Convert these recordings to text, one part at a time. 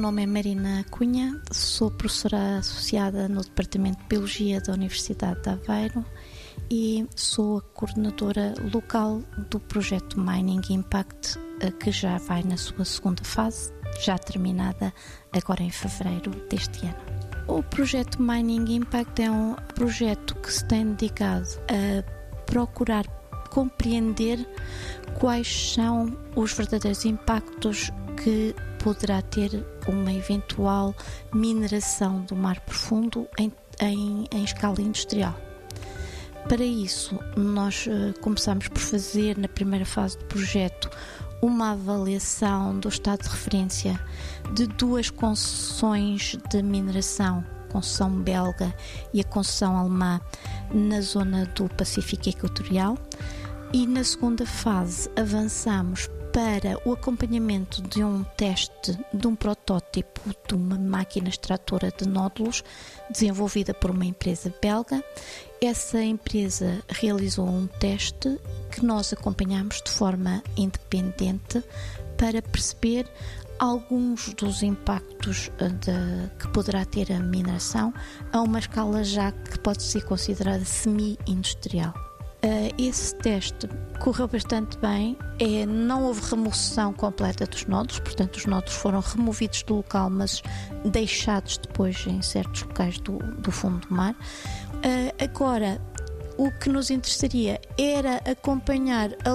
nome é Marina Cunha, sou professora associada no Departamento de Biologia da Universidade de Aveiro e sou a coordenadora local do projeto Mining Impact, eh, que já vai na sua segunda fase, já terminada agora em fevereiro deste ano. O projeto Mining Impact é um projeto que se tem dedicado a procurar compreender quais são os verdadeiros impactos que poderá ter uma eventual mineração do mar profundo em, em, em escala industrial. Para isso, nós uh, começamos por fazer, na primeira fase do projeto, uma avaliação do estado de referência de duas concessões de mineração, concessão belga e a concessão alemã, na zona do Pacífico Equatorial. E na segunda fase, avançamos para o acompanhamento de um teste de um protótipo de uma máquina extratora de nódulos desenvolvida por uma empresa belga. Essa empresa realizou um teste que nós acompanhamos de forma independente para perceber alguns dos impactos eh, de, que poderá ter a mineração a uma escala já que pode ser considerada semi-industrial. Uh, esse teste correu bastante bem, é, não houve remoção completa dos nódulos, portanto, os nódulos foram removidos do local, mas deixados depois em certos locais do, do fundo do mar. Uh, agora, o que nos interessaria era acompanhar a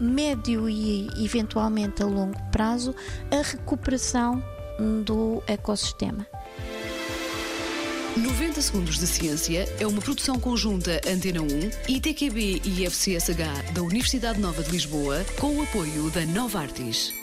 médio e eventualmente a longo prazo a recuperação do ecossistema. 90 Segundos de Ciência é uma produção conjunta Antena 1, ITQB e FCSH da Universidade Nova de Lisboa, com o apoio da Nova Artis.